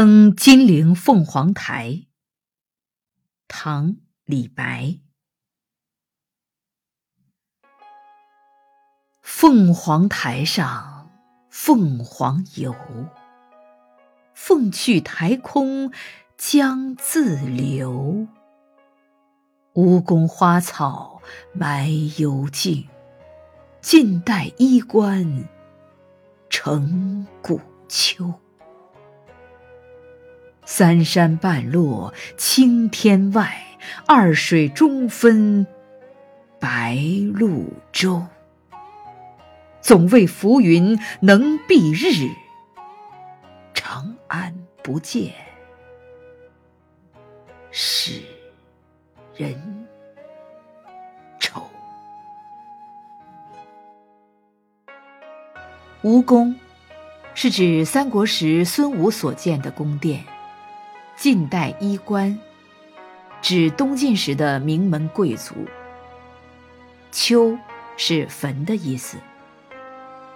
登金陵凤凰台，唐·李白。凤凰台上凤凰游，凤去台空江自流。吴宫花草埋幽径，晋代衣冠成古丘。三山半落青天外，二水中分白鹭洲。总为浮云能蔽日，长安不见使人愁。吴宫是指三国时孙武所建的宫殿。晋代衣冠，指东晋时的名门贵族。丘是坟的意思。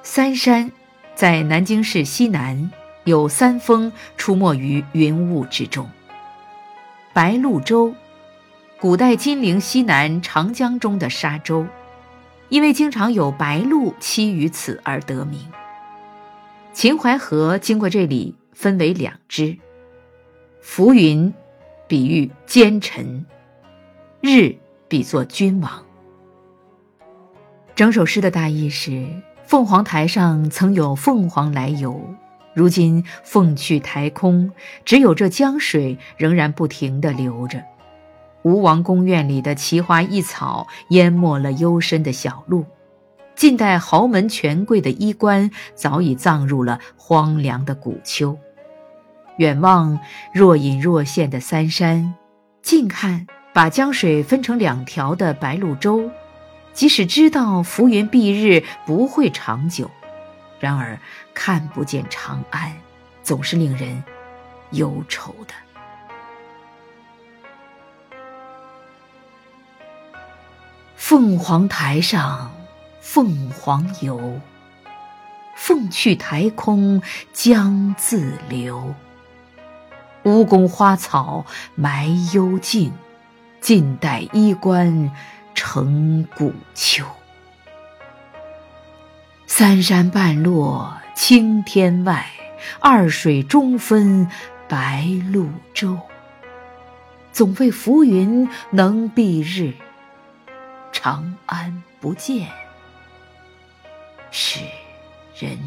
三山在南京市西南，有三峰出没于云雾之中。白鹭洲，古代金陵西南长江中的沙洲，因为经常有白鹭栖于此而得名。秦淮河经过这里，分为两支。浮云，比喻奸臣；日，比作君王。整首诗的大意是：凤凰台上曾有凤凰来游，如今凤去台空，只有这江水仍然不停地流着。吴王宫院里的奇花异草淹没了幽深的小路，近代豪门权贵的衣冠早已葬入了荒凉的古丘。远望若隐若现的三山，近看把江水分成两条的白鹭洲，即使知道浮云蔽日不会长久，然而看不见长安，总是令人忧愁的。凤凰台上凤凰游，凤去台空江自流。吴宫花草埋幽径，晋代衣冠成古丘。三山半落青天外，二水中分白鹭洲。总为浮云能蔽日，长安不见使人。